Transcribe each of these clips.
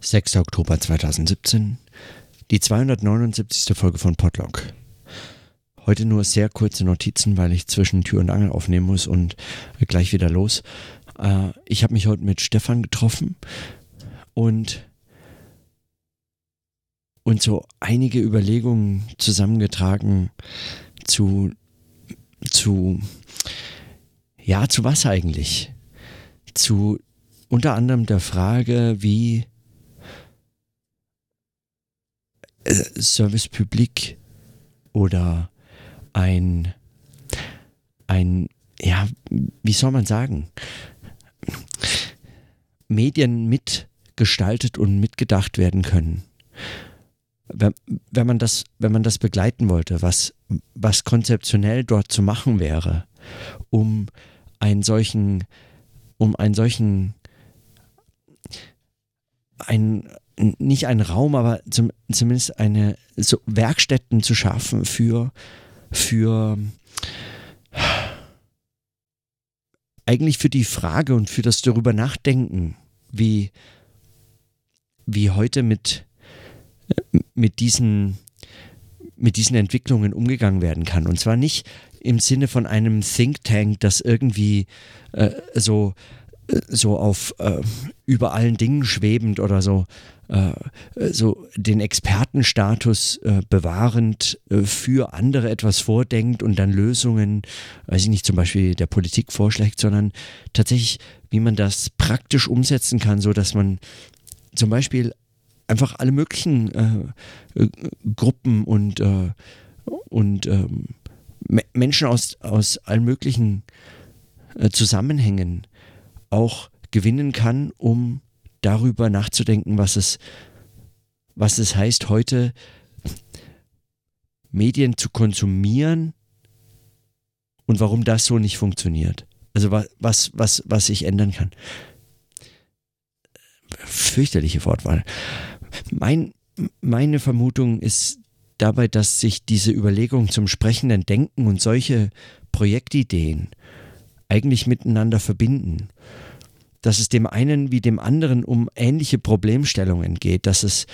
6. Oktober 2017, die 279. Folge von Podlog. Heute nur sehr kurze Notizen, weil ich zwischen Tür und Angel aufnehmen muss und gleich wieder los. Äh, ich habe mich heute mit Stefan getroffen und, und so einige Überlegungen zusammengetragen zu, zu, ja, zu was eigentlich? Zu unter anderem der Frage, wie äh, Service Public oder ein, ein, ja, wie soll man sagen, Medien mitgestaltet und mitgedacht werden können. Wenn, wenn, man das, wenn man das begleiten wollte, was, was konzeptionell dort zu machen wäre, um einen solchen, um einen solchen, ein, nicht einen Raum, aber zum, zumindest eine so Werkstätten zu schaffen für, für eigentlich für die Frage und für das darüber nachdenken, wie, wie heute mit, mit, diesen, mit diesen Entwicklungen umgegangen werden kann. Und zwar nicht im Sinne von einem Think Tank, das irgendwie äh, so, so auf äh, über allen Dingen schwebend oder so äh, so den Expertenstatus äh, bewahrend äh, für andere etwas vordenkt und dann Lösungen, weiß ich nicht, zum Beispiel der Politik vorschlägt, sondern tatsächlich, wie man das praktisch umsetzen kann, so dass man zum Beispiel einfach alle möglichen äh, äh, Gruppen und, und ähm, Menschen aus, aus allen möglichen Zusammenhängen auch gewinnen kann, um darüber nachzudenken, was es, was es heißt, heute Medien zu konsumieren und warum das so nicht funktioniert. Also was, was, was sich ändern kann. Fürchterliche Wortwahl. Mein, meine Vermutung ist dabei, dass sich diese Überlegung zum sprechenden Denken und solche Projektideen eigentlich miteinander verbinden dass es dem einen wie dem anderen um ähnliche Problemstellungen geht, dass es,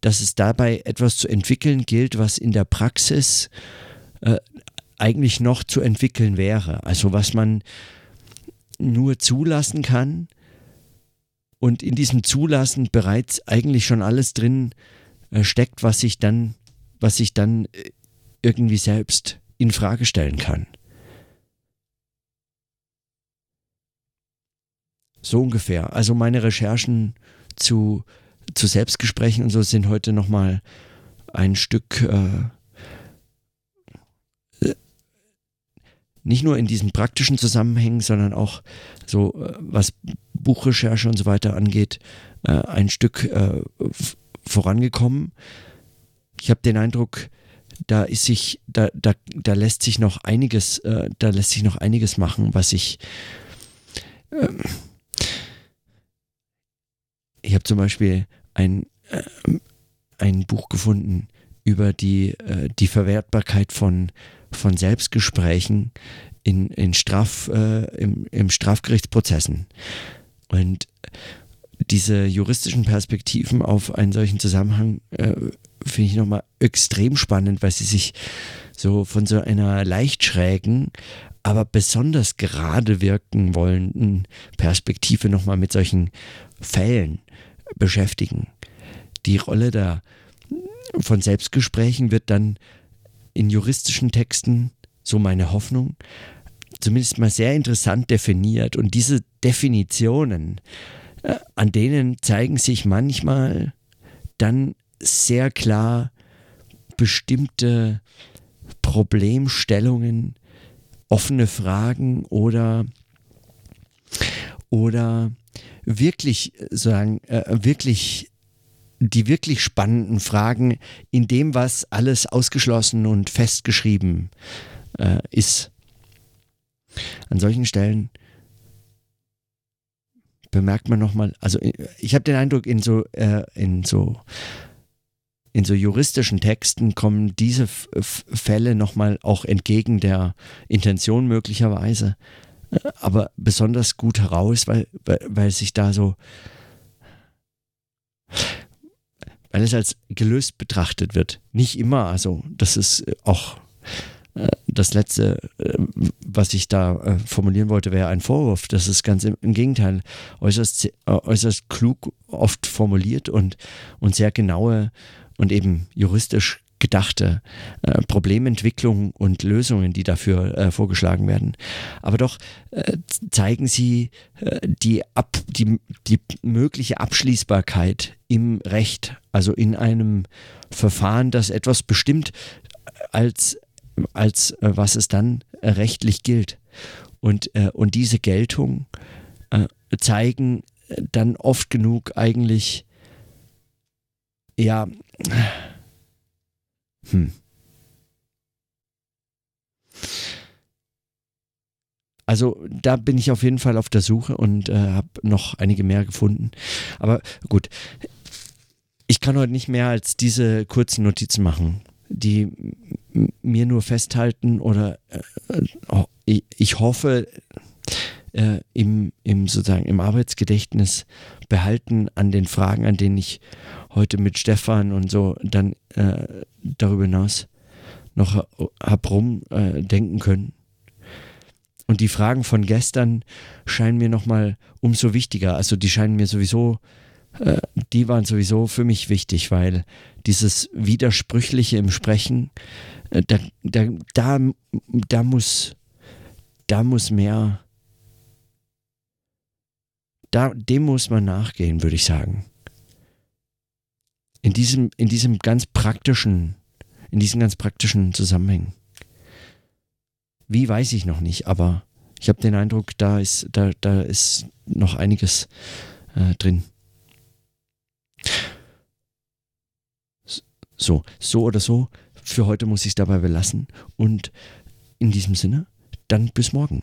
dass es dabei etwas zu entwickeln gilt, was in der Praxis äh, eigentlich noch zu entwickeln wäre. Also was man nur zulassen kann und in diesem Zulassen bereits eigentlich schon alles drin äh, steckt, was sich dann, was sich dann äh, irgendwie selbst in Frage stellen kann. So ungefähr. Also meine Recherchen zu, zu Selbstgesprächen und so sind heute nochmal ein Stück äh, nicht nur in diesen praktischen Zusammenhängen, sondern auch so, äh, was Buchrecherche und so weiter angeht, äh, ein Stück äh, vorangekommen. Ich habe den Eindruck, da ist sich, da, da, da lässt sich noch einiges, äh, da lässt sich noch einiges machen, was ich ähm, ich habe zum Beispiel ein, äh, ein Buch gefunden über die, äh, die Verwertbarkeit von, von Selbstgesprächen in, in Straf, äh, im, im Strafgerichtsprozessen. Und diese juristischen Perspektiven auf einen solchen Zusammenhang äh, finde ich nochmal extrem spannend, weil sie sich so von so einer leicht schrägen, aber besonders gerade wirken wollenden Perspektive nochmal mit solchen Fällen beschäftigen. Die Rolle der, von Selbstgesprächen wird dann in juristischen Texten, so meine Hoffnung, zumindest mal sehr interessant definiert. Und diese Definitionen, äh, an denen zeigen sich manchmal dann sehr klar bestimmte Problemstellungen, offene Fragen oder, oder wirklich sagen, äh, wirklich die wirklich spannenden Fragen in dem, was alles ausgeschlossen und festgeschrieben äh, ist. An solchen Stellen bemerkt man nochmal, also äh, ich habe den Eindruck, in so, äh, in so in so juristischen Texten kommen diese F Fälle nochmal auch entgegen der Intention möglicherweise aber besonders gut heraus, weil, weil, weil sich da so alles als gelöst betrachtet wird. Nicht immer, also das ist auch äh, das letzte, äh, was ich da äh, formulieren wollte, wäre ein Vorwurf. Das ist ganz im, Gegenteil äußerst, äußerst klug oft formuliert und, und sehr genaue und eben juristisch gedachte äh, Problementwicklung und Lösungen, die dafür äh, vorgeschlagen werden. Aber doch äh, zeigen sie die, Ab, die, die mögliche Abschließbarkeit im Recht, also in einem Verfahren, das etwas bestimmt als als äh, was es dann äh, rechtlich gilt. Und, äh, und diese Geltung äh, zeigen dann oft genug eigentlich, ja, hm. Also da bin ich auf jeden Fall auf der Suche und äh, habe noch einige mehr gefunden. Aber gut, ich kann heute nicht mehr als diese kurzen Notizen machen die mir nur festhalten oder äh, oh, ich hoffe äh, im, im sozusagen im Arbeitsgedächtnis behalten an den Fragen, an denen ich heute mit Stefan und so dann äh, darüber hinaus noch hab rumdenken äh, können. Und die Fragen von gestern scheinen mir nochmal umso wichtiger. Also die scheinen mir sowieso äh, die waren sowieso für mich wichtig, weil dieses Widersprüchliche im Sprechen, äh, da, da, da, da, muss, da muss mehr, da, dem muss man nachgehen, würde ich sagen. In diesem, in diesem ganz praktischen, in diesen ganz praktischen Zusammenhängen. Wie weiß ich noch nicht, aber ich habe den Eindruck, da ist, da, da ist noch einiges äh, drin. So, so oder so, für heute muss ich es dabei belassen. Und in diesem Sinne, dann bis morgen.